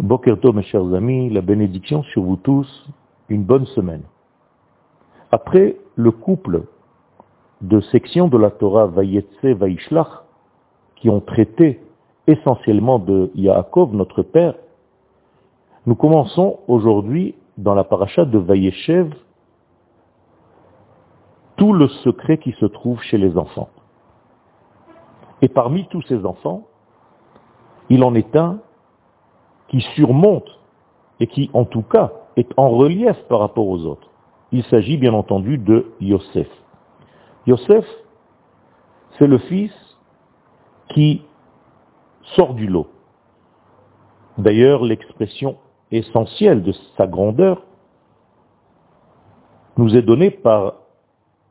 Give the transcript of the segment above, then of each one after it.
Bokerto, mes chers amis, la bénédiction sur vous tous, une bonne semaine. Après le couple de sections de la Torah Vayetse, Vaishlach, qui ont traité essentiellement de Yaakov, notre père, nous commençons aujourd'hui dans la paracha de Vayeshev tout le secret qui se trouve chez les enfants. Et parmi tous ces enfants, il en est un qui surmonte et qui, en tout cas, est en relief par rapport aux autres. Il s'agit bien entendu de Yosef. Yosef, c'est le fils qui sort du lot. D'ailleurs, l'expression essentielle de sa grandeur nous est donnée par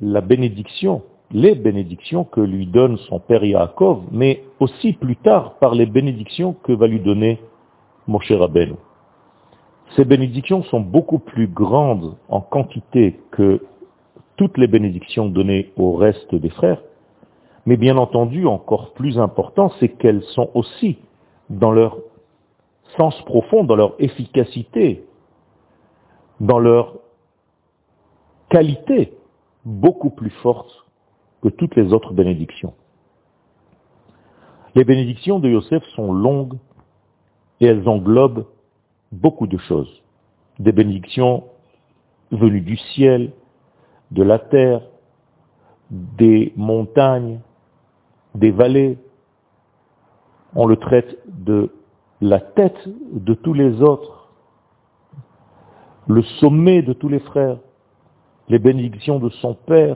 la bénédiction, les bénédictions que lui donne son père Yaakov, mais aussi plus tard par les bénédictions que va lui donner Moshe Rabbeinu. Ces bénédictions sont beaucoup plus grandes en quantité que toutes les bénédictions données au reste des frères, mais bien entendu, encore plus important, c'est qu'elles sont aussi dans leur sens profond, dans leur efficacité, dans leur qualité, beaucoup plus forte que toutes les autres bénédictions. Les bénédictions de Yosef sont longues et elles englobent beaucoup de choses. Des bénédictions venues du ciel, de la terre, des montagnes, des vallées. On le traite de la tête de tous les autres, le sommet de tous les frères. Les bénédictions de son père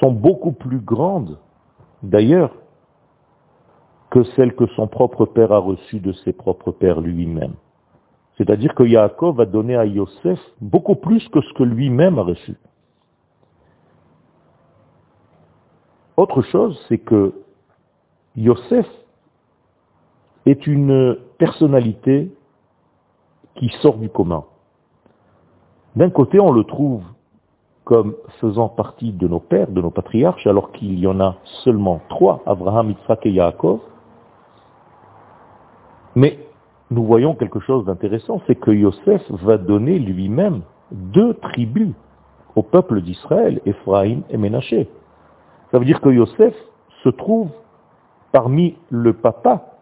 sont beaucoup plus grandes, d'ailleurs, que celles que son propre père a reçues de ses propres pères lui-même. C'est-à-dire que Yaakov a donné à Yosef beaucoup plus que ce que lui-même a reçu. Autre chose, c'est que Yosef est une personnalité qui sort du commun. D'un côté, on le trouve comme faisant partie de nos pères, de nos patriarches, alors qu'il y en a seulement trois, Abraham, Yitzhak et Yaakov. Mais nous voyons quelque chose d'intéressant, c'est que Yosef va donner lui-même deux tribus au peuple d'Israël, Ephraïm et Ménaché. Ça veut dire que Yosef se trouve parmi le papa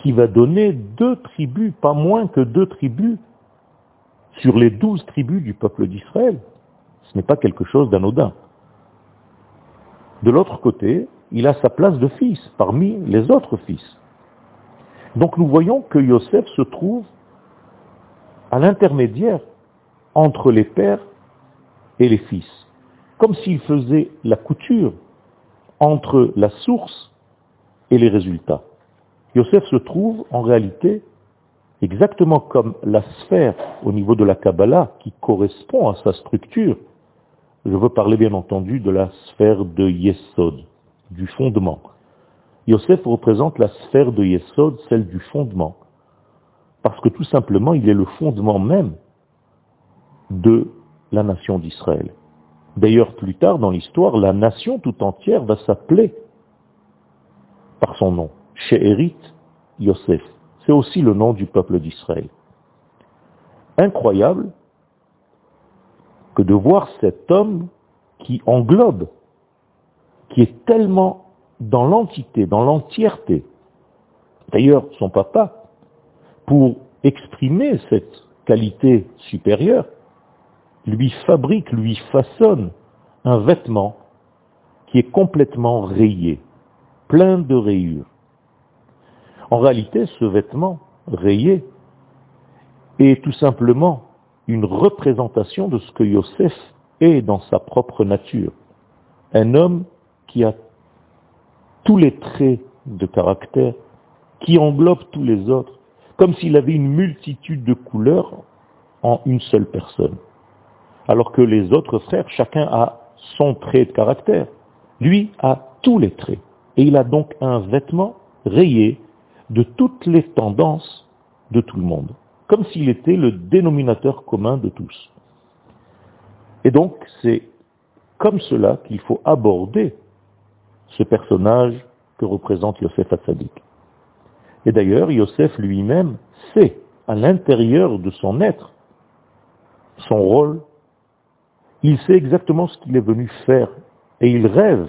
qui va donner deux tribus, pas moins que deux tribus, sur les douze tribus du peuple d'Israël. Ce n'est pas quelque chose d'anodin. De l'autre côté, il a sa place de fils parmi les autres fils. Donc nous voyons que Yosef se trouve à l'intermédiaire entre les pères et les fils, comme s'il faisait la couture entre la source et les résultats. Yosef se trouve en réalité exactement comme la sphère au niveau de la Kabbalah qui correspond à sa structure. Je veux parler bien entendu de la sphère de Yesod, du fondement. Yosef représente la sphère de Yesod, celle du fondement, parce que tout simplement il est le fondement même de la nation d'Israël. D'ailleurs, plus tard dans l'histoire, la nation tout entière va s'appeler par son nom, She'erit Yosef. C'est aussi le nom du peuple d'Israël. Incroyable que de voir cet homme qui englobe, qui est tellement dans l'entité, dans l'entièreté. D'ailleurs, son papa, pour exprimer cette qualité supérieure, lui fabrique, lui façonne un vêtement qui est complètement rayé, plein de rayures. En réalité, ce vêtement rayé est tout simplement une représentation de ce que Yosef est dans sa propre nature. Un homme qui a tous les traits de caractère, qui englobe tous les autres, comme s'il avait une multitude de couleurs en une seule personne. Alors que les autres frères, chacun a son trait de caractère. Lui a tous les traits. Et il a donc un vêtement rayé de toutes les tendances de tout le monde, comme s'il était le dénominateur commun de tous. Et donc, c'est comme cela qu'il faut aborder ce personnage que représente Yosef Hatzadik. Et d'ailleurs, Yosef lui-même sait à l'intérieur de son être son rôle, il sait exactement ce qu'il est venu faire et il rêve,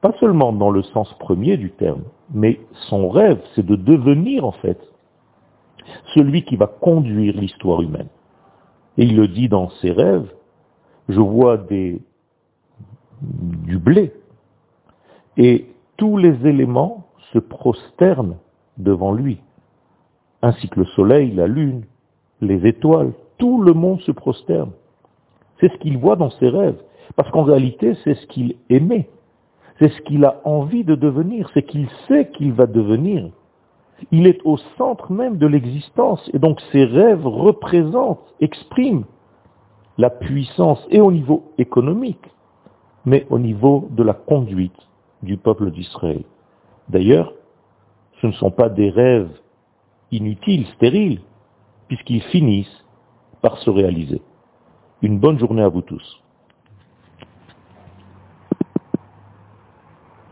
pas seulement dans le sens premier du terme, mais son rêve, c'est de devenir en fait celui qui va conduire l'histoire humaine. Et il le dit dans ses rêves, je vois des, du blé, et tous les éléments se prosternent devant lui, ainsi que le soleil, la lune, les étoiles, tout le monde se prosterne. C'est ce qu'il voit dans ses rêves, parce qu'en réalité, c'est ce qu'il aimait, c'est ce qu'il a envie de devenir, c'est qu'il sait qu'il va devenir. Il est au centre même de l'existence, et donc ses rêves représentent, expriment la puissance, et au niveau économique, mais au niveau de la conduite du peuple d'Israël. D'ailleurs, ce ne sont pas des rêves inutiles, stériles, puisqu'ils finissent par se réaliser. Une bonne journée à vous tous.